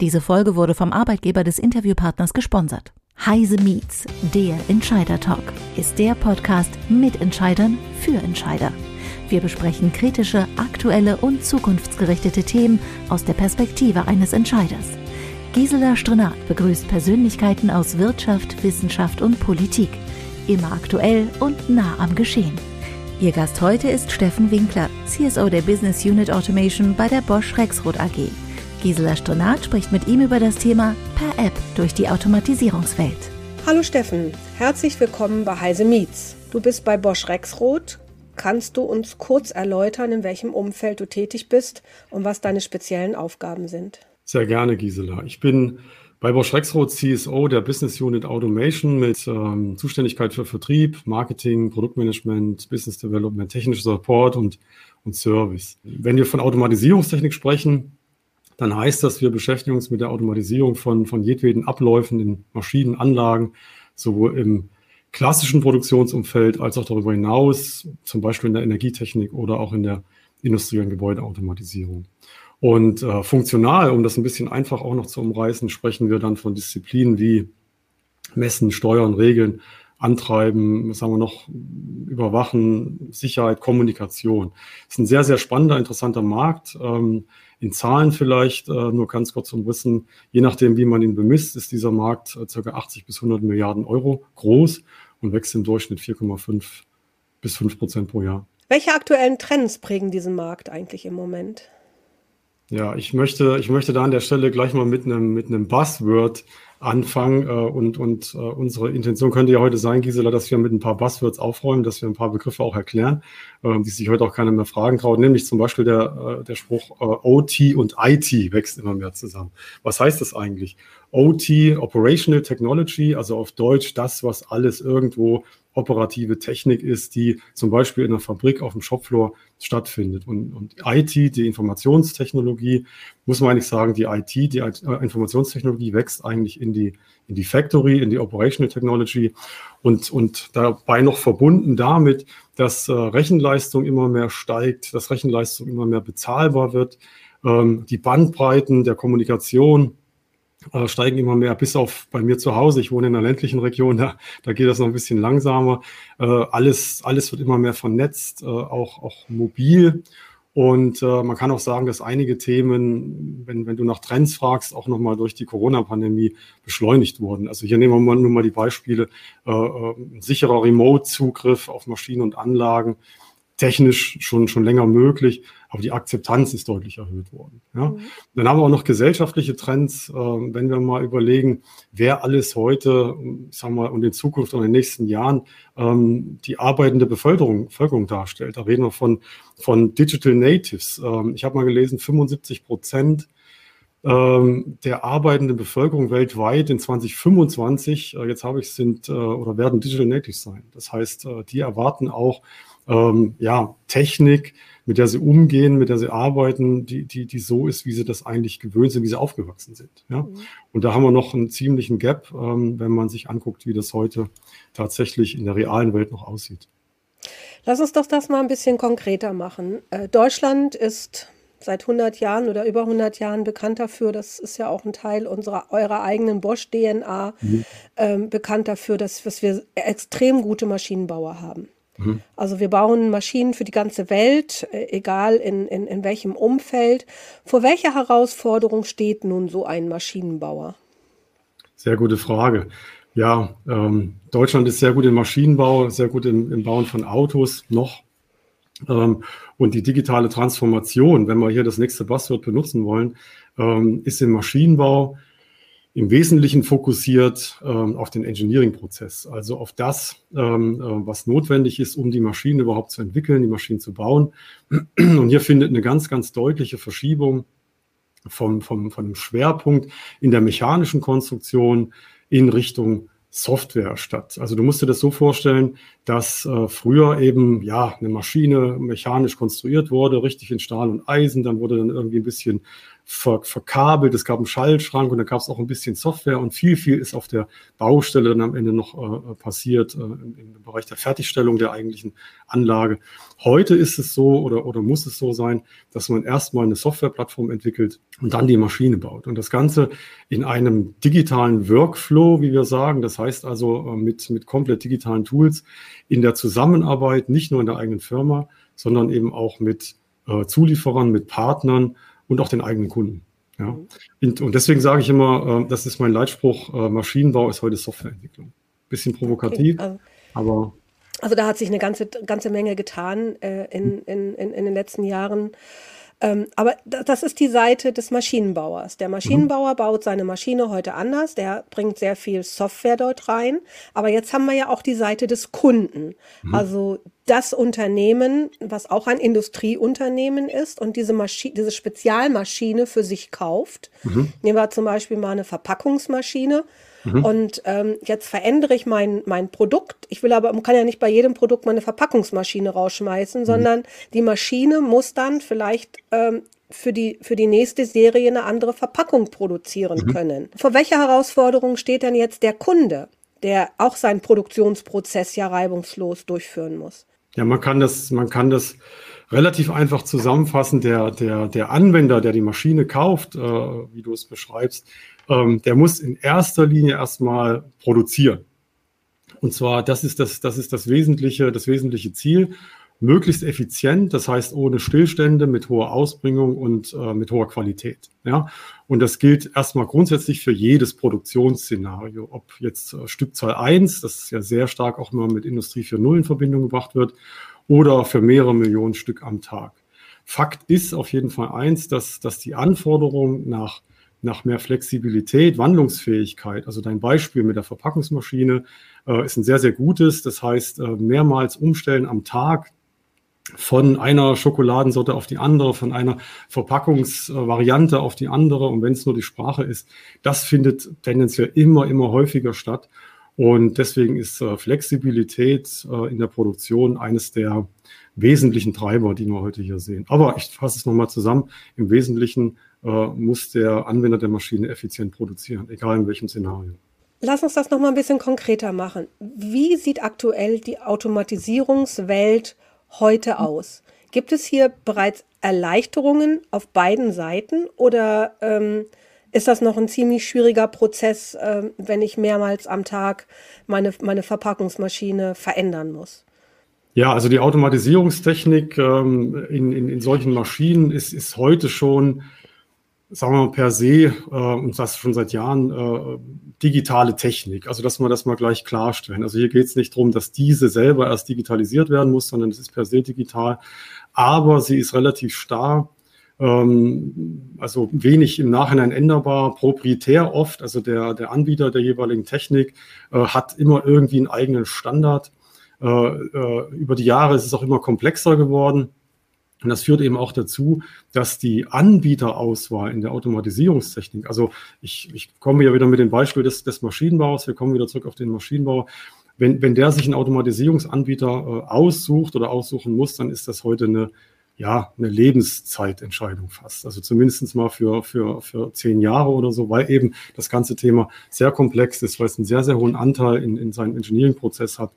Diese Folge wurde vom Arbeitgeber des Interviewpartners gesponsert. Heise Meets, der Entscheider Talk, ist der Podcast mit Entscheidern für Entscheider. Wir besprechen kritische, aktuelle und zukunftsgerichtete Themen aus der Perspektive eines Entscheiders. Gisela Strenat begrüßt Persönlichkeiten aus Wirtschaft, Wissenschaft und Politik. Immer aktuell und nah am Geschehen. Ihr Gast heute ist Steffen Winkler, CSO der Business Unit Automation bei der Bosch Rexroth AG. Gisela Stronat spricht mit ihm über das Thema per App durch die Automatisierungswelt. Hallo Steffen, herzlich willkommen bei Heise Meets. Du bist bei Bosch Rexroth. Kannst du uns kurz erläutern, in welchem Umfeld du tätig bist und was deine speziellen Aufgaben sind? Sehr gerne, Gisela. Ich bin bei Bosch Rexroth CSO der Business Unit Automation mit ähm, Zuständigkeit für Vertrieb, Marketing, Produktmanagement, Business Development, technischer Support und, und Service. Wenn wir von Automatisierungstechnik sprechen, dann heißt das, wir beschäftigen uns mit der Automatisierung von, von jedweden Abläufen in Maschinen, Anlagen, sowohl im klassischen Produktionsumfeld als auch darüber hinaus, zum Beispiel in der Energietechnik oder auch in der industriellen Gebäudeautomatisierung. Und äh, funktional, um das ein bisschen einfach auch noch zu umreißen, sprechen wir dann von Disziplinen wie Messen, Steuern, Regeln, Antreiben, sagen wir noch, Überwachen, Sicherheit, Kommunikation. Das ist ein sehr, sehr spannender, interessanter Markt. Ähm, in Zahlen vielleicht, äh, nur ganz kurz umrissen, je nachdem, wie man ihn bemisst, ist dieser Markt äh, ca. 80 bis 100 Milliarden Euro groß und wächst im Durchschnitt 4,5 bis 5 Prozent pro Jahr. Welche aktuellen Trends prägen diesen Markt eigentlich im Moment? Ja, ich möchte, ich möchte da an der Stelle gleich mal mit einem, mit einem Buzzword anfangen. Äh, und und äh, unsere Intention könnte ja heute sein, Gisela, dass wir mit ein paar Buzzwords aufräumen, dass wir ein paar Begriffe auch erklären, äh, die sich heute auch keiner mehr fragen traut. Nämlich zum Beispiel der, äh, der Spruch äh, OT und IT wächst immer mehr zusammen. Was heißt das eigentlich? OT, Operational Technology, also auf Deutsch das, was alles irgendwo operative Technik ist, die zum Beispiel in der Fabrik auf dem Shopfloor stattfindet. Und, und IT, die Informationstechnologie, muss man eigentlich sagen, die IT, die äh, Informationstechnologie wächst eigentlich in die, in die Factory, in die Operational Technology und, und dabei noch verbunden damit, dass äh, Rechenleistung immer mehr steigt, dass Rechenleistung immer mehr bezahlbar wird, ähm, die Bandbreiten der Kommunikation äh, steigen immer mehr, bis auf bei mir zu Hause. Ich wohne in einer ländlichen Region, da, da geht das noch ein bisschen langsamer. Äh, alles, alles wird immer mehr vernetzt, äh, auch, auch mobil. Und äh, man kann auch sagen, dass einige Themen, wenn, wenn du nach Trends fragst, auch nochmal durch die Corona-Pandemie beschleunigt wurden. Also hier nehmen wir nur mal die Beispiele, äh, äh sicherer Remote-Zugriff auf Maschinen und Anlagen, technisch schon, schon länger möglich, aber die Akzeptanz ist deutlich erhöht worden. Ja. Mhm. Dann haben wir auch noch gesellschaftliche Trends, äh, wenn wir mal überlegen, wer alles heute, ich sag mal, und in Zukunft und in den nächsten Jahren ähm, die arbeitende Bevölkerung, Bevölkerung darstellt. Da reden wir von, von Digital Natives. Ähm, ich habe mal gelesen, 75 Prozent ähm, der arbeitenden Bevölkerung weltweit in 2025, äh, jetzt habe ich sind äh, oder werden Digital Natives sein. Das heißt, äh, die erwarten auch ähm, ja, Technik, mit der sie umgehen, mit der sie arbeiten, die, die, die so ist, wie sie das eigentlich gewöhnt sind, wie sie aufgewachsen sind. Ja? Mhm. Und da haben wir noch einen ziemlichen Gap, ähm, wenn man sich anguckt, wie das heute tatsächlich in der realen Welt noch aussieht. Lass uns doch das mal ein bisschen konkreter machen. Äh, Deutschland ist seit 100 Jahren oder über 100 Jahren bekannt dafür, das ist ja auch ein Teil unserer eurer eigenen Bosch-DNA, mhm. ähm, bekannt dafür, dass, dass wir extrem gute Maschinenbauer haben. Mhm. Also wir bauen Maschinen für die ganze Welt, äh, egal in, in, in welchem Umfeld. Vor welcher Herausforderung steht nun so ein Maschinenbauer? Sehr gute Frage. Ja, ähm, Deutschland ist sehr gut im Maschinenbau, sehr gut im, im Bauen von Autos noch. Ähm, und die digitale Transformation, wenn wir hier das nächste Buzzword benutzen wollen, ähm, ist im Maschinenbau im Wesentlichen fokussiert ähm, auf den Engineering-Prozess, also auf das, ähm, äh, was notwendig ist, um die Maschinen überhaupt zu entwickeln, die Maschinen zu bauen. Und hier findet eine ganz, ganz deutliche Verschiebung vom, vom, von dem Schwerpunkt in der mechanischen Konstruktion in Richtung Software statt. Also du musst dir das so vorstellen, dass äh, früher eben ja eine Maschine mechanisch konstruiert wurde, richtig in Stahl und Eisen, dann wurde dann irgendwie ein bisschen ver, verkabelt, es gab einen Schaltschrank und da gab es auch ein bisschen Software und viel, viel ist auf der Baustelle dann am Ende noch äh, passiert äh, im, im, Bereich der Fertigstellung der eigentlichen Anlage. Heute ist es so oder, oder muss es so sein, dass man erstmal eine Softwareplattform entwickelt und dann die Maschine baut. Und das Ganze in einem digitalen Workflow, wie wir sagen. Das heißt also äh, mit, mit komplett digitalen Tools in der Zusammenarbeit, nicht nur in der eigenen Firma, sondern eben auch mit äh, Zulieferern, mit Partnern und auch den eigenen Kunden. Ja. Und, deswegen sage ich immer, äh, das ist mein Leitspruch, äh, Maschinenbau ist heute Softwareentwicklung. Bisschen provokativ, also, aber. Also da hat sich eine ganze, ganze Menge getan äh, in, in, in, in den letzten Jahren. Ähm, aber das ist die Seite des Maschinenbauers. Der Maschinenbauer mhm. baut seine Maschine heute anders. Der bringt sehr viel Software dort rein. Aber jetzt haben wir ja auch die Seite des Kunden. Mhm. Also das Unternehmen, was auch ein Industrieunternehmen ist und diese Maschine, diese Spezialmaschine für sich kauft. Mhm. Nehmen wir zum Beispiel mal eine Verpackungsmaschine. Mhm. Und ähm, jetzt verändere ich mein, mein Produkt. Ich will aber, man kann ja nicht bei jedem Produkt mal eine Verpackungsmaschine rausschmeißen, mhm. sondern die Maschine muss dann vielleicht ähm, für die, für die nächste Serie eine andere Verpackung produzieren mhm. können. Vor welcher Herausforderung steht denn jetzt der Kunde, der auch seinen Produktionsprozess ja reibungslos durchführen muss? Ja, man kann das, man kann das relativ einfach zusammenfassen. Der, der, der Anwender, der die Maschine kauft, äh, wie du es beschreibst, ähm, der muss in erster Linie erstmal produzieren. Und zwar, das ist das, das ist das wesentliche, das wesentliche Ziel. Möglichst effizient, das heißt ohne Stillstände, mit hoher Ausbringung und äh, mit hoher Qualität. Ja? Und das gilt erstmal grundsätzlich für jedes Produktionsszenario. Ob jetzt äh, Stückzahl 1, das ja sehr stark auch immer mit Industrie 4.0 in Verbindung gebracht wird, oder für mehrere Millionen Stück am Tag. Fakt ist auf jeden Fall eins, dass, dass die Anforderungen nach nach mehr Flexibilität, Wandlungsfähigkeit. Also dein Beispiel mit der Verpackungsmaschine äh, ist ein sehr, sehr gutes. Das heißt, äh, mehrmals umstellen am Tag von einer Schokoladensorte auf die andere, von einer Verpackungsvariante auf die andere. Und wenn es nur die Sprache ist, das findet tendenziell immer, immer häufiger statt. Und deswegen ist äh, Flexibilität äh, in der Produktion eines der wesentlichen Treiber, die wir heute hier sehen. Aber ich fasse es nochmal zusammen. Im Wesentlichen äh, muss der Anwender der Maschine effizient produzieren, egal in welchem Szenario. Lass uns das noch mal ein bisschen konkreter machen. Wie sieht aktuell die Automatisierungswelt heute aus? Gibt es hier bereits Erleichterungen auf beiden Seiten oder ähm, ist das noch ein ziemlich schwieriger Prozess, äh, wenn ich mehrmals am Tag meine, meine Verpackungsmaschine verändern muss? Ja, also die Automatisierungstechnik ähm, in, in, in solchen Maschinen ist, ist heute schon sagen wir mal per se, äh, und das schon seit Jahren, äh, digitale Technik. Also dass wir das mal gleich klarstellen. Also hier geht es nicht darum, dass diese selber erst digitalisiert werden muss, sondern es ist per se digital. Aber sie ist relativ starr, ähm, also wenig im Nachhinein änderbar, proprietär oft. Also der, der Anbieter der jeweiligen Technik äh, hat immer irgendwie einen eigenen Standard. Äh, äh, über die Jahre ist es auch immer komplexer geworden. Und das führt eben auch dazu, dass die Anbieterauswahl in der Automatisierungstechnik, also ich, ich komme ja wieder mit dem Beispiel des, des Maschinenbaus, wir kommen wieder zurück auf den Maschinenbau. Wenn, wenn der sich einen Automatisierungsanbieter äh, aussucht oder aussuchen muss, dann ist das heute eine, ja, eine Lebenszeitentscheidung fast. Also zumindest mal für, für, für zehn Jahre oder so, weil eben das ganze Thema sehr komplex ist, weil es einen sehr, sehr hohen Anteil in, in seinem Engineering-Prozess hat.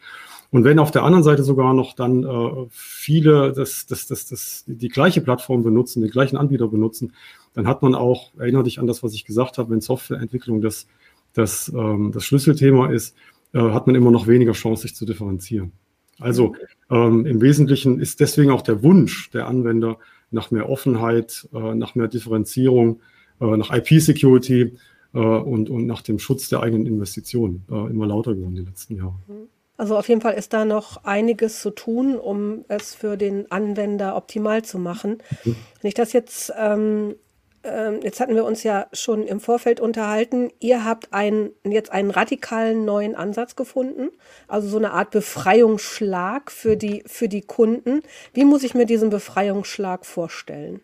Und wenn auf der anderen Seite sogar noch dann äh, viele das, das, das, das, die gleiche Plattform benutzen, den gleichen Anbieter benutzen, dann hat man auch, erinnere dich an das, was ich gesagt habe, wenn Softwareentwicklung das, das, ähm, das Schlüsselthema ist, äh, hat man immer noch weniger Chance, sich zu differenzieren. Also ähm, im Wesentlichen ist deswegen auch der Wunsch der Anwender nach mehr Offenheit, äh, nach mehr Differenzierung, äh, nach IP-Security äh, und, und nach dem Schutz der eigenen Investitionen äh, immer lauter geworden in den letzten Jahren. Mhm. Also auf jeden Fall ist da noch einiges zu tun, um es für den Anwender optimal zu machen. Mhm. Wenn ich das jetzt, ähm, äh, jetzt hatten wir uns ja schon im Vorfeld unterhalten, ihr habt ein, jetzt einen radikalen neuen Ansatz gefunden, also so eine Art Befreiungsschlag für die, für die Kunden. Wie muss ich mir diesen Befreiungsschlag vorstellen?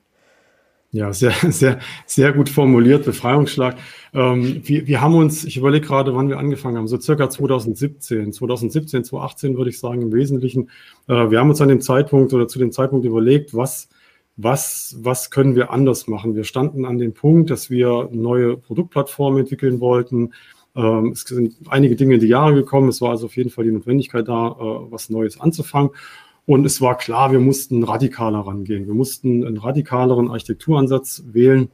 Ja, sehr, sehr, sehr gut formuliert, Befreiungsschlag. Ähm, wir, wir haben uns, ich überlege gerade, wann wir angefangen haben, so circa 2017, 2017, 2018 würde ich sagen im Wesentlichen. Äh, wir haben uns an dem Zeitpunkt oder zu dem Zeitpunkt überlegt, was was, was können wir anders machen. Wir standen an dem Punkt, dass wir neue Produktplattformen entwickeln wollten. Ähm, es sind einige Dinge in die Jahre gekommen. Es war also auf jeden Fall die Notwendigkeit da, äh, was Neues anzufangen. Und es war klar, wir mussten radikaler rangehen. Wir mussten einen radikaleren Architekturansatz wählen,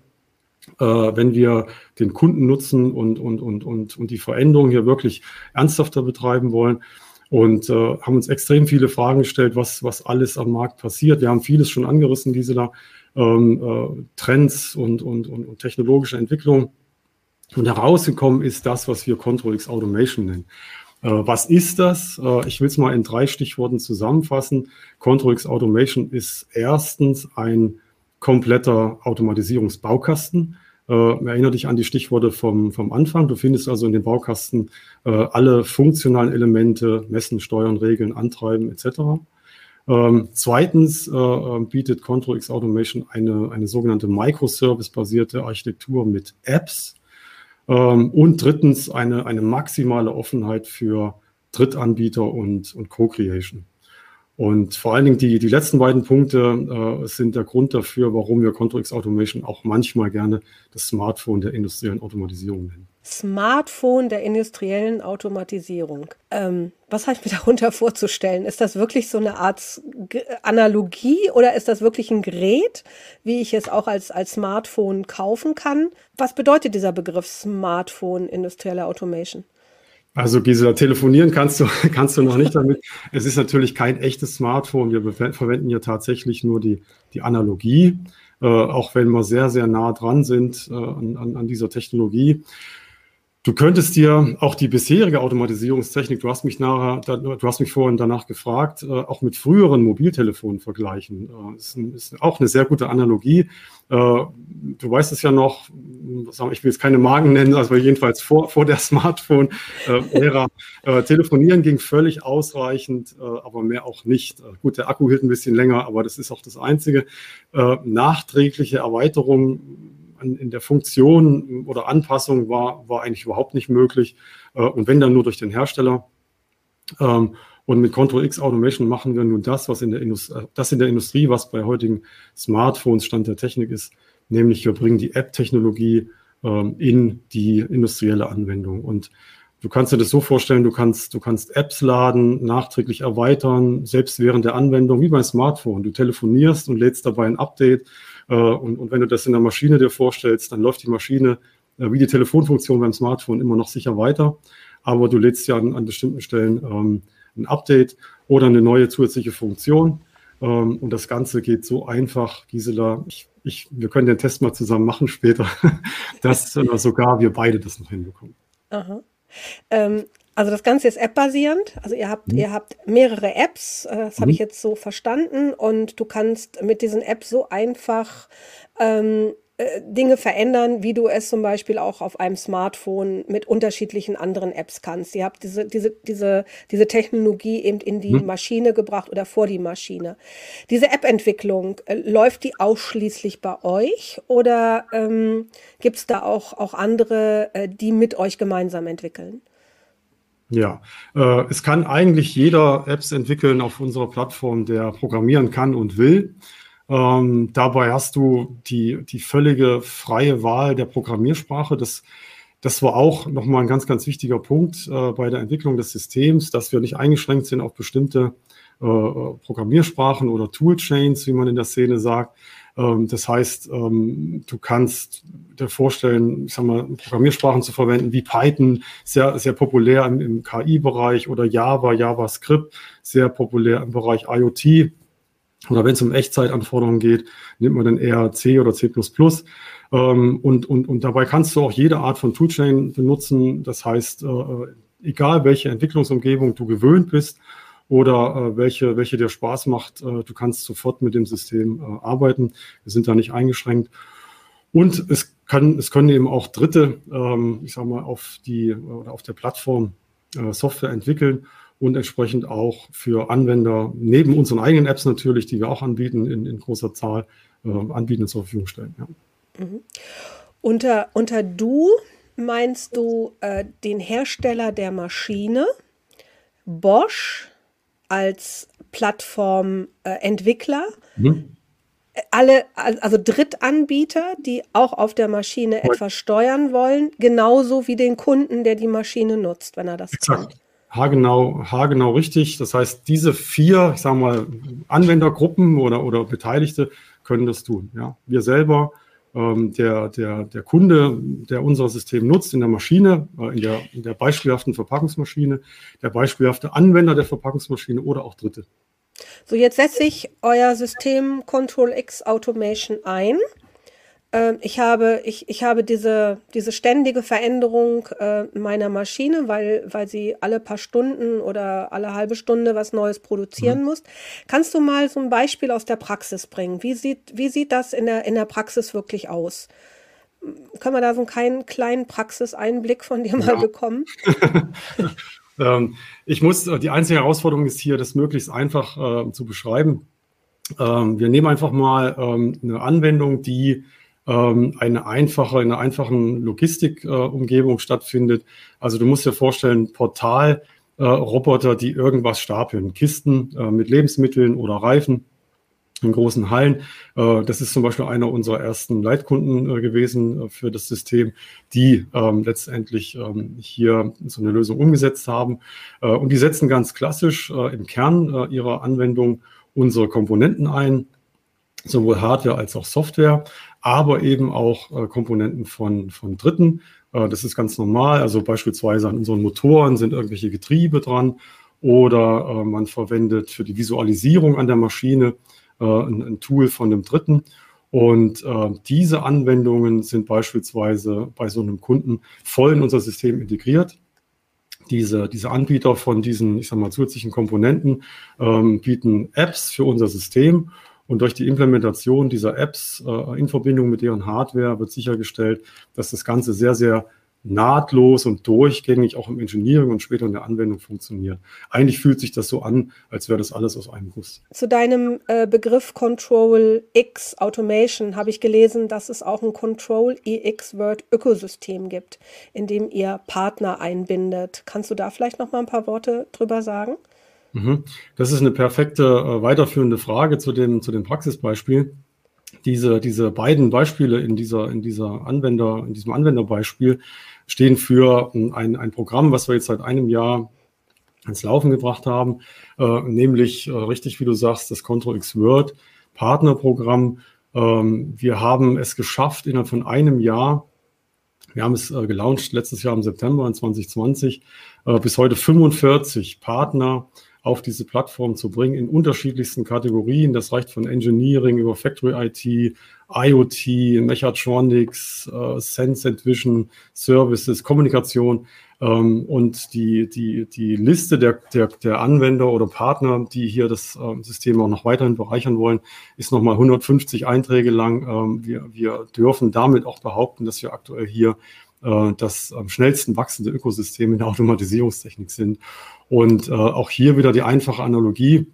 äh, wenn wir den Kunden nutzen und, und, und, und, und die Veränderung hier wirklich ernsthafter betreiben wollen. Und äh, haben uns extrem viele Fragen gestellt, was, was alles am Markt passiert. Wir haben vieles schon angerissen, diese da, ähm, äh, Trends und, und, und, und technologische Entwicklung. Und herausgekommen ist das, was wir Control X Automation nennen. Äh, was ist das? Äh, ich will es mal in drei Stichworten zusammenfassen. ControlX Automation ist erstens ein kompletter Automatisierungsbaukasten. Äh, erinnere dich an die Stichworte vom, vom Anfang. Du findest also in dem Baukasten äh, alle funktionalen Elemente, Messen, Steuern, Regeln, Antreiben etc. Ähm, zweitens äh, bietet ControlX Automation eine, eine sogenannte Microservice-basierte Architektur mit Apps. Ähm, und drittens eine, eine maximale Offenheit für Drittanbieter und, und Co-Creation. Und vor allen Dingen die, die letzten beiden Punkte äh, sind der Grund dafür, warum wir ControlX Automation auch manchmal gerne das Smartphone der industriellen Automatisierung nennen. Smartphone der industriellen Automatisierung. Ähm, was habe ich mir darunter vorzustellen? Ist das wirklich so eine Art Analogie oder ist das wirklich ein Gerät, wie ich es auch als, als Smartphone kaufen kann? Was bedeutet dieser Begriff Smartphone industrielle Automation? Also Gisela, telefonieren kannst du, kannst du noch nicht damit. Es ist natürlich kein echtes Smartphone. Wir verwenden ja tatsächlich nur die, die Analogie, äh, auch wenn wir sehr, sehr nah dran sind äh, an, an dieser Technologie. Du könntest dir auch die bisherige Automatisierungstechnik, du hast mich nachher, du hast mich vorhin danach gefragt, äh, auch mit früheren Mobiltelefonen vergleichen. Äh, ist auch eine sehr gute Analogie. Äh, du weißt es ja noch, ich will jetzt keine Marken nennen, also jedenfalls vor, vor der Smartphone-Ära. Telefonieren ging völlig ausreichend, aber mehr auch nicht. Gut, der Akku hielt ein bisschen länger, aber das ist auch das Einzige. Nachträgliche Erweiterungen an, in der Funktion oder Anpassung war, war eigentlich überhaupt nicht möglich. Äh, und wenn dann nur durch den Hersteller. Ähm, und mit Control X Automation machen wir nun das, was in der Industrie, äh, das in der Industrie, was bei heutigen Smartphones Stand der Technik ist, nämlich wir bringen die App-Technologie ähm, in die industrielle Anwendung. Und du kannst dir das so vorstellen, du kannst, du kannst Apps laden, nachträglich erweitern, selbst während der Anwendung, wie beim Smartphone. Du telefonierst und lädst dabei ein Update und, und wenn du das in der Maschine dir vorstellst, dann läuft die Maschine äh, wie die Telefonfunktion beim Smartphone immer noch sicher weiter. Aber du lädst ja an, an bestimmten Stellen ähm, ein Update oder eine neue zusätzliche Funktion. Ähm, und das Ganze geht so einfach, Gisela. Ich, ich, wir können den Test mal zusammen machen später, dass äh, sogar wir beide das noch hinbekommen. Aha. Ähm, also das Ganze ist app-basierend. Also ihr habt, mhm. ihr habt mehrere Apps, äh, das mhm. habe ich jetzt so verstanden. Und du kannst mit diesen Apps so einfach ähm, äh, Dinge verändern, wie du es zum Beispiel auch auf einem Smartphone mit unterschiedlichen anderen Apps kannst. Ihr habt diese, diese, diese, diese Technologie eben in die mhm. Maschine gebracht oder vor die Maschine. Diese App-Entwicklung, äh, läuft die ausschließlich bei euch oder ähm, gibt es da auch, auch andere, äh, die mit euch gemeinsam entwickeln? Ja, äh, es kann eigentlich jeder Apps entwickeln auf unserer Plattform, der programmieren kann und will. Ähm, dabei hast du die, die völlige freie Wahl der Programmiersprache. Das, das war auch nochmal ein ganz, ganz wichtiger Punkt äh, bei der Entwicklung des Systems, dass wir nicht eingeschränkt sind auf bestimmte äh, Programmiersprachen oder Toolchains, wie man in der Szene sagt, das heißt, ähm, du kannst dir vorstellen, ich sag mal, Programmiersprachen zu verwenden wie Python, sehr, sehr populär im, im KI-Bereich oder Java, JavaScript, sehr populär im Bereich IoT. Oder wenn es um Echtzeitanforderungen geht, nimmt man dann eher C oder C++. Ähm, und, und, und dabei kannst du auch jede Art von Toolchain benutzen. Das heißt, äh, egal welche Entwicklungsumgebung du gewöhnt bist, oder äh, welche, welche dir Spaß macht. Äh, du kannst sofort mit dem System äh, arbeiten. Wir sind da nicht eingeschränkt. Und es kann, es können eben auch Dritte, ähm, ich sag mal, auf die oder auf der Plattform äh, Software entwickeln und entsprechend auch für Anwender neben unseren eigenen Apps natürlich, die wir auch anbieten in, in großer Zahl, äh, anbieten und zur Verfügung stellen. Ja. Mhm. Unter, unter du meinst du äh, den Hersteller der Maschine, Bosch, als Plattformentwickler. Mhm. alle, also Drittanbieter, die auch auf der Maschine etwas steuern wollen, genauso wie den Kunden, der die Maschine nutzt, wenn er das Exakt. kann. Haargenau, haargenau richtig. Das heißt, diese vier, ich sage mal, Anwendergruppen oder, oder Beteiligte können das tun. Ja. Wir selber, der, der, der Kunde, der unser System nutzt in der Maschine, äh, in, der, in der beispielhaften Verpackungsmaschine, der beispielhafte Anwender der Verpackungsmaschine oder auch Dritte. So, jetzt setze ich euer System Control X Automation ein. Ähm, ich habe, ich, ich habe diese, diese ständige Veränderung äh, meiner Maschine, weil, weil sie alle paar Stunden oder alle halbe Stunde was Neues produzieren mhm. muss. Kannst du mal so ein Beispiel aus der Praxis bringen? Wie sieht, wie sieht das in der, in der Praxis wirklich aus? Können wir da so einen kleinen Praxiseinblick von dir mal ja. bekommen? ähm, ich muss, die einzige Herausforderung ist hier, das möglichst einfach äh, zu beschreiben. Ähm, wir nehmen einfach mal ähm, eine Anwendung, die ähm, eine einfache, in einer einfachen Logistikumgebung äh, stattfindet. Also du musst dir vorstellen, Portal, äh, Roboter, die irgendwas stapeln, Kisten äh, mit Lebensmitteln oder Reifen in großen Hallen. Äh, das ist zum Beispiel einer unserer ersten Leitkunden äh, gewesen äh, für das System, die ähm, letztendlich ähm, hier so eine Lösung umgesetzt haben. Und die setzen ganz klassisch im Kern ihrer Anwendung unsere Komponenten ein, sowohl Hardware als auch Software, aber eben auch Komponenten von, von Dritten. Das ist ganz normal. Also beispielsweise an unseren Motoren sind irgendwelche Getriebe dran oder man verwendet für die Visualisierung an der Maschine äh, ein, ein, Tool von einem Dritten. Und äh, diese Anwendungen sind beispielsweise bei so einem Kunden voll in unser System integriert. Diese, diese Anbieter von diesen, ich sag mal, zusätzlichen Komponenten ähm, bieten Apps für unser System. Und durch die Implementation dieser Apps äh, in Verbindung mit deren Hardware wird sichergestellt, dass das Ganze sehr, sehr nahtlos und durchgängig auch im Engineering und später in der Anwendung funktioniert. Eigentlich fühlt sich das so an, als wäre das alles aus einem Guss. Zu deinem äh, Begriff Control X Automation habe ich gelesen, dass es auch ein Control EX Word Ökosystem gibt, in dem ihr Partner einbindet. Kannst du da vielleicht noch mal ein paar Worte drüber sagen? Mhm. Das ist eine perfekte äh, weiterführende Frage zu dem, zu dem Praxisbeispiel diese, diese beiden Beispiele in dieser, in dieser Anwender, in diesem Anwenderbeispiel stehen für ein, ein Programm, was wir jetzt seit einem Jahr ins Laufen gebracht haben, äh, nämlich äh, richtig, wie du sagst, das Control X Word Partnerprogramm. Ähm, wir haben es geschafft, innerhalb von einem Jahr, wir haben es äh, gelauncht letztes Jahr im September in 2020, äh, bis heute 45 Partner auf diese Plattform zu bringen in unterschiedlichsten Kategorien. Das reicht von Engineering über Factory IT, IoT, Mechatronics, äh, Sense and Vision, Services, Kommunikation. Ähm, und die, die, die Liste der, der, der Anwender oder Partner, die hier das äh, System auch noch weiterhin bereichern wollen, ist nochmal 150 Einträge lang. Ähm, wir, wir dürfen damit auch behaupten, dass wir aktuell hier das am schnellsten wachsende Ökosystem in der Automatisierungstechnik sind. Und äh, auch hier wieder die einfache Analogie.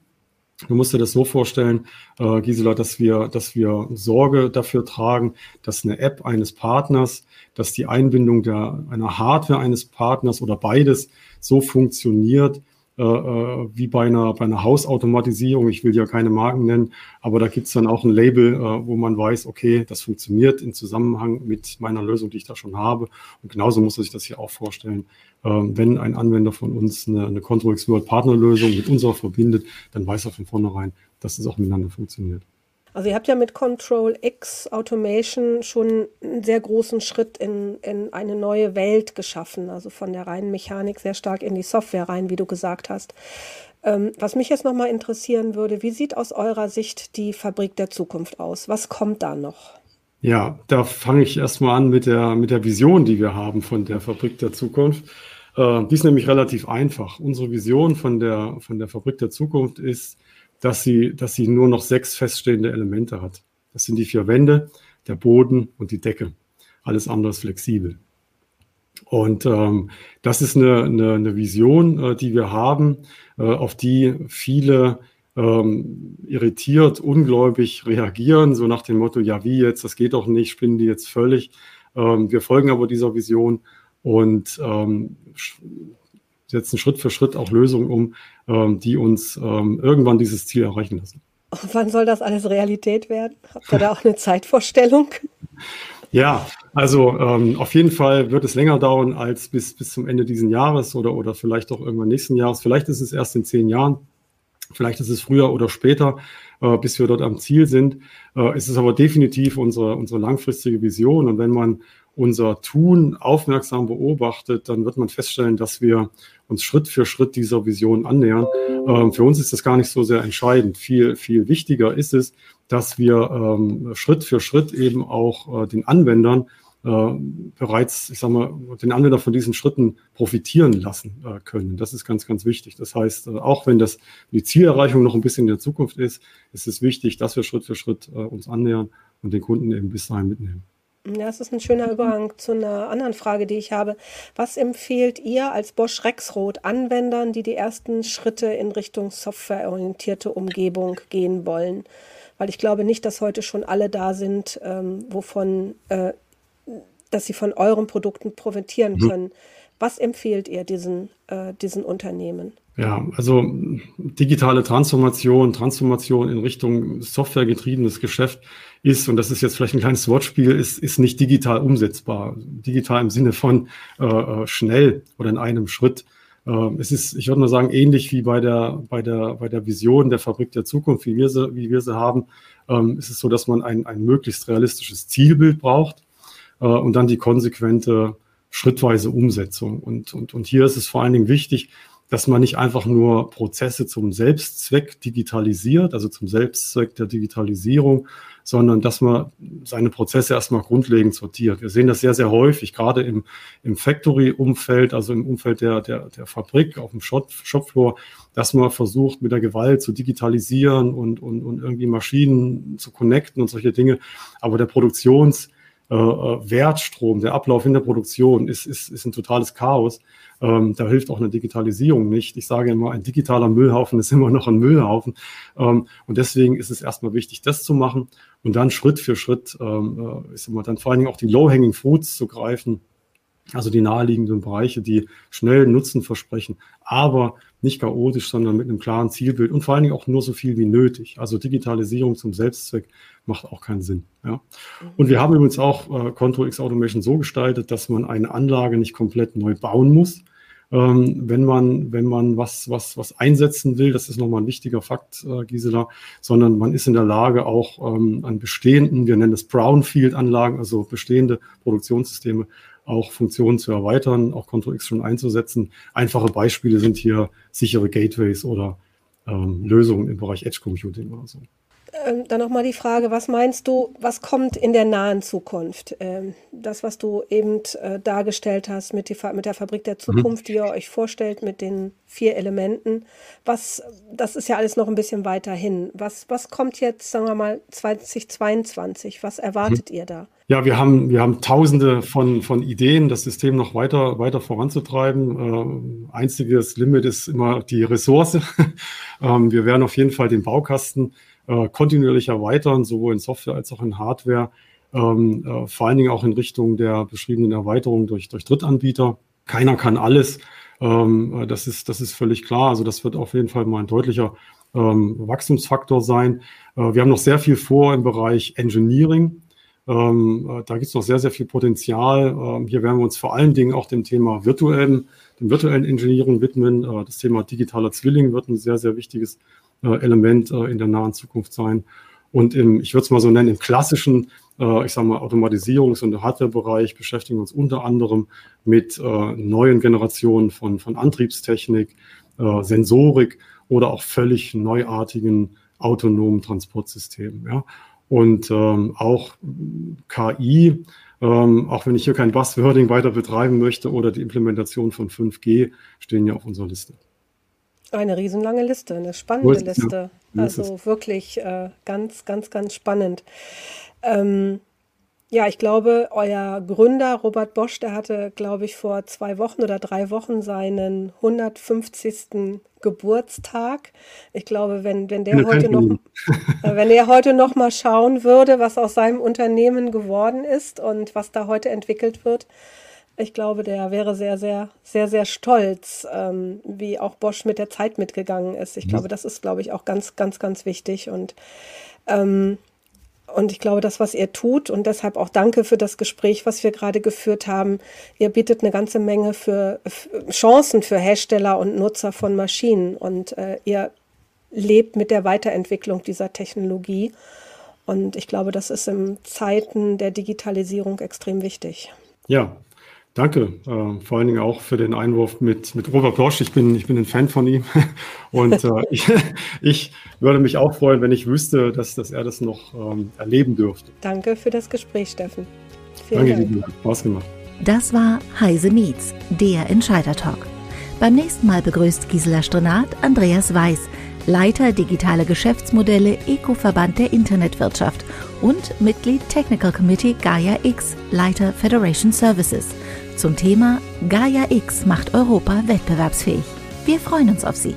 Du musst dir das so vorstellen, äh, Gisela, dass wir, dass wir Sorge dafür tragen, dass eine App eines Partners, dass die Einbindung der, einer Hardware eines Partners oder beides so funktioniert, äh, äh, wie bei einer, bei einer Hausautomatisierung. Ich will ja keine Marken nennen, aber da gibt es dann auch ein Label, äh, wo man weiß, okay, das funktioniert in Zusammenhang mit meiner Lösung, die ich da schon habe. Und genauso muss man sich das hier auch vorstellen. Ähm, wenn ein Anwender von uns eine, eine Control X World Partnerlösung mit unserer verbindet, dann weiß er von vornherein, dass das auch miteinander funktioniert. Also ihr habt ja mit Control X Automation schon einen sehr großen Schritt in, in eine neue Welt geschaffen, also von der reinen Mechanik sehr stark in die Software rein, wie du gesagt hast. Ähm, was mich jetzt nochmal interessieren würde, wie sieht aus eurer Sicht die Fabrik der Zukunft aus? Was kommt da noch? Ja, da fange ich erstmal an mit der, mit der Vision, die wir haben von der Fabrik der Zukunft. Äh, die ist nämlich relativ einfach. Unsere Vision von der, von der Fabrik der Zukunft ist, dass sie, dass sie nur noch sechs feststehende Elemente hat. Das sind die vier Wände, der Boden und die Decke. Alles andere ist flexibel. Und ähm, das ist eine, eine, eine Vision, äh, die wir haben, äh, auf die viele ähm, irritiert, ungläubig reagieren, so nach dem Motto, ja wie jetzt, das geht doch nicht, spinnen die jetzt völlig. Ähm, wir folgen aber dieser Vision und ähm, setzen Schritt für Schritt auch Lösungen um, ähm, die uns ähm, irgendwann dieses Ziel erreichen lassen. Wann soll das alles Realität werden? Habt ihr da auch eine Zeitvorstellung? Ja, also ähm, auf jeden Fall wird es länger dauern als bis, bis zum Ende dieses Jahres oder, oder vielleicht auch irgendwann nächsten Jahres. Vielleicht ist es erst in zehn Jahren, vielleicht ist es früher oder später, äh, bis wir dort am Ziel sind. Äh, es ist aber definitiv unsere, unsere langfristige Vision. Und wenn man unser Tun aufmerksam beobachtet, dann wird man feststellen, dass wir uns Schritt für Schritt dieser Vision annähern. Ähm, für uns ist das gar nicht so sehr entscheidend. Viel, viel wichtiger ist es, dass wir ähm, Schritt für Schritt eben auch äh, den Anwendern äh, bereits, ich sag mal, den Anwender von diesen Schritten profitieren lassen äh, können. Das ist ganz, ganz wichtig. Das heißt, äh, auch wenn das die Zielerreichung noch ein bisschen in der Zukunft ist, ist es wichtig, dass wir Schritt für Schritt äh, uns annähern und den Kunden eben bis dahin mitnehmen. Ja, das ist ein schöner Übergang zu einer anderen Frage, die ich habe. Was empfehlt ihr als Bosch Rexroth Anwendern, die die ersten Schritte in Richtung softwareorientierte Umgebung gehen wollen? Weil ich glaube nicht, dass heute schon alle da sind, ähm, wovon, äh, dass sie von euren Produkten profitieren mhm. können. Was empfehlt ihr diesen, äh, diesen Unternehmen? Ja, also digitale Transformation, Transformation in Richtung softwaregetriebenes Geschäft ist, und das ist jetzt vielleicht ein kleines Wortspiel, ist, ist nicht digital umsetzbar. Digital im Sinne von äh, äh schnell oder in einem Schritt. Äh, es ist, ich würde mal sagen, ähnlich wie bei der, bei der, bei der Vision der Fabrik der Zukunft, wie wir sie, wie wir sie haben, ähm, ist es so, dass man ein, ein möglichst realistisches Zielbild braucht äh, und dann die konsequente schrittweise Umsetzung. Und, und, und hier ist es vor allen Dingen wichtig, dass man nicht einfach nur Prozesse zum Selbstzweck digitalisiert, also zum Selbstzweck der Digitalisierung, sondern dass man seine Prozesse erstmal grundlegend sortiert. Wir sehen das sehr, sehr häufig, gerade im, im Factory-Umfeld, also im Umfeld der, der, der Fabrik, auf dem Shop, Shopfloor, dass man versucht, mit der Gewalt zu digitalisieren und, und, und irgendwie Maschinen zu connecten und solche Dinge. Aber der Produktions- äh, äh, Wertstrom, der Ablauf in der Produktion ist, ist, ist ein totales Chaos. Ähm, da hilft auch eine Digitalisierung nicht. Ich sage immer, ein digitaler Müllhaufen ist immer noch ein Müllhaufen. Ähm, und deswegen ist es erstmal wichtig, das zu machen und dann Schritt für Schritt, ähm, äh, ist immer dann vor allen Dingen auch die Low-Hanging Fruits zu greifen also die naheliegenden Bereiche, die schnell Nutzen versprechen, aber nicht chaotisch, sondern mit einem klaren Zielbild und vor allen Dingen auch nur so viel wie nötig. Also Digitalisierung zum Selbstzweck macht auch keinen Sinn. Ja. Und wir haben übrigens auch äh, Control X Automation so gestaltet, dass man eine Anlage nicht komplett neu bauen muss. Ähm, wenn man, wenn man was, was, was einsetzen will, das ist nochmal ein wichtiger Fakt, äh, Gisela, sondern man ist in der Lage, auch ähm, an bestehenden, wir nennen es Brownfield-Anlagen, also bestehende Produktionssysteme auch Funktionen zu erweitern, auch Control X schon einzusetzen. Einfache Beispiele sind hier sichere Gateways oder ähm, Lösungen im Bereich Edge Computing oder so. Ähm, dann nochmal die Frage, was meinst du, was kommt in der nahen Zukunft? Ähm, das, was du eben äh, dargestellt hast mit, die, mit der Fabrik der mhm. Zukunft, mhm. die ihr euch vorstellt, mit den vier Elementen, was, das ist ja alles noch ein bisschen weiter hin. Was, was kommt jetzt, sagen wir mal, 2022? Was erwartet mhm. ihr da? Ja, wir haben, wir haben tausende von, von Ideen, das System noch weiter, weiter voranzutreiben. Äh, einziges Limit ist immer die Ressource. ähm, wir werden auf jeden Fall den Baukasten äh, kontinuierlich erweitern, sowohl in Software als auch in Hardware, ähm, äh, vor allen Dingen auch in Richtung der beschriebenen Erweiterung durch, durch Drittanbieter. Keiner kann alles. Ähm, äh, das, ist, das ist völlig klar. Also das wird auf jeden Fall mal ein deutlicher ähm, Wachstumsfaktor sein. Äh, wir haben noch sehr viel vor im Bereich Engineering. Ähm, äh, da gibt es noch sehr, sehr viel Potenzial. Ähm, hier werden wir uns vor allen Dingen auch dem Thema virtuellen, dem virtuellen Engineering widmen. Äh, das Thema digitaler Zwilling wird ein sehr, sehr wichtiges Element äh, in der nahen Zukunft sein. Und im, ich würde es mal so nennen, im klassischen, äh, ich sage mal, Automatisierungs- und Hardwarebereich beschäftigen wir uns unter anderem mit neuen Generationen von, von Antriebstechnik, Sensorik oder auch völlig neuartigen autonomen Transportsystemen. Ja. Und ähm, auch KI, ähm, auch wenn ich hier kein Buzzwording weiter betreiben möchte oder die Implementation von 5G, stehen ja auf unserer Liste. Eine riesenlange Liste, eine spannende Liste. Also wirklich äh, ganz, ganz, ganz spannend. Ähm, ja, ich glaube, euer Gründer Robert Bosch, der hatte, glaube ich, vor zwei Wochen oder drei Wochen seinen 150. Geburtstag. Ich glaube, wenn, wenn der heute noch, äh, wenn er heute noch mal schauen würde, was aus seinem Unternehmen geworden ist und was da heute entwickelt wird, Ich glaube, der wäre sehr, sehr, sehr, sehr stolz, ähm, wie auch Bosch mit der Zeit mitgegangen ist. Ich mhm. glaube, das ist, glaube ich, auch ganz, ganz, ganz wichtig. Und ähm, und ich glaube, das, was ihr tut, und deshalb auch danke für das Gespräch, was wir gerade geführt haben, ihr bietet eine ganze Menge für, für Chancen für Hersteller und Nutzer von Maschinen. Und äh, ihr lebt mit der Weiterentwicklung dieser Technologie. Und ich glaube, das ist in Zeiten der Digitalisierung extrem wichtig. Ja, Danke, äh, vor allen Dingen auch für den Einwurf mit, mit Robert Bosch. Ich bin, ich bin ein Fan von ihm und äh, ich, ich würde mich auch freuen, wenn ich wüsste, dass, dass er das noch ähm, erleben dürfte. Danke für das Gespräch, Steffen. Vielen Danke, Dank. Liebe. Spaß gemacht. Das war Heise Meets, der Entscheider-Talk. Beim nächsten Mal begrüßt Gisela Strenat Andreas Weiß, Leiter digitale Geschäftsmodelle Eco-Verband der Internetwirtschaft und Mitglied Technical Committee Gaia X, Leiter Federation Services zum Thema Gaia X macht Europa wettbewerbsfähig. Wir freuen uns auf Sie.